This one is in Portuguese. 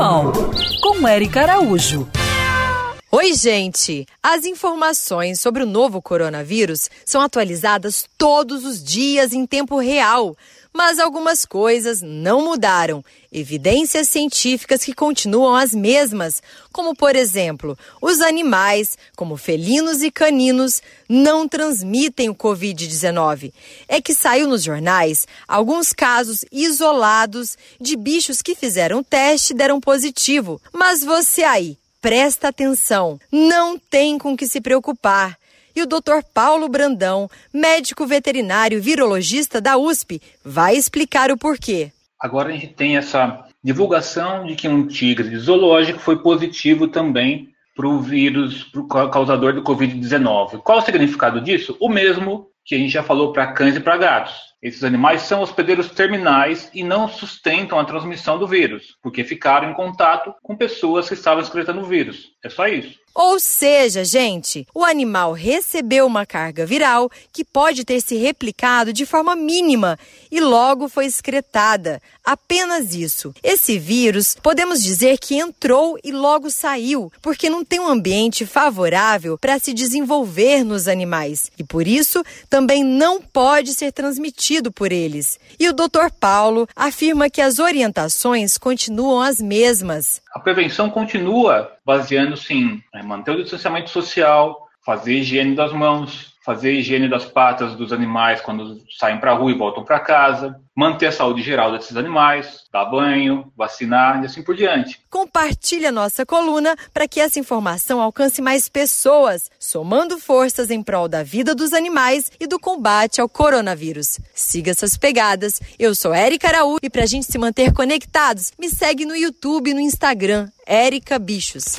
Animal, com Eric Araújo. Oi, gente! As informações sobre o novo coronavírus são atualizadas todos os dias em tempo real. Mas algumas coisas não mudaram. Evidências científicas que continuam as mesmas, como por exemplo, os animais, como felinos e caninos, não transmitem o Covid-19. É que saiu nos jornais alguns casos isolados de bichos que fizeram teste e deram positivo. Mas você aí, presta atenção, não tem com que se preocupar e o Dr. Paulo Brandão, médico veterinário virologista da USP, vai explicar o porquê. Agora a gente tem essa divulgação de que um tigre zoológico foi positivo também para o vírus, para o causador do Covid-19. Qual o significado disso? O mesmo que a gente já falou para cães e para gatos. Esses animais são hospedeiros terminais e não sustentam a transmissão do vírus, porque ficaram em contato com pessoas que estavam excretando o vírus. É só isso. Ou seja, gente, o animal recebeu uma carga viral que pode ter se replicado de forma mínima e logo foi excretada. Apenas isso. Esse vírus, podemos dizer que entrou e logo saiu, porque não tem um ambiente favorável para se desenvolver nos animais e por isso também não pode ser transmitido por eles. E o Dr. Paulo afirma que as orientações continuam as mesmas. A prevenção continua baseando-se em né, manter o distanciamento social, fazer higiene das mãos, fazer higiene das patas dos animais quando saem para a rua e voltam para casa, manter a saúde geral desses animais, dar banho, vacinar e assim por diante. Compartilhe a nossa coluna para que essa informação alcance mais pessoas, somando forças em prol da vida dos animais e do combate ao coronavírus. Siga essas pegadas. Eu sou Érica Araújo e para a gente se manter conectados, me segue no YouTube e no Instagram, Érica Bichos.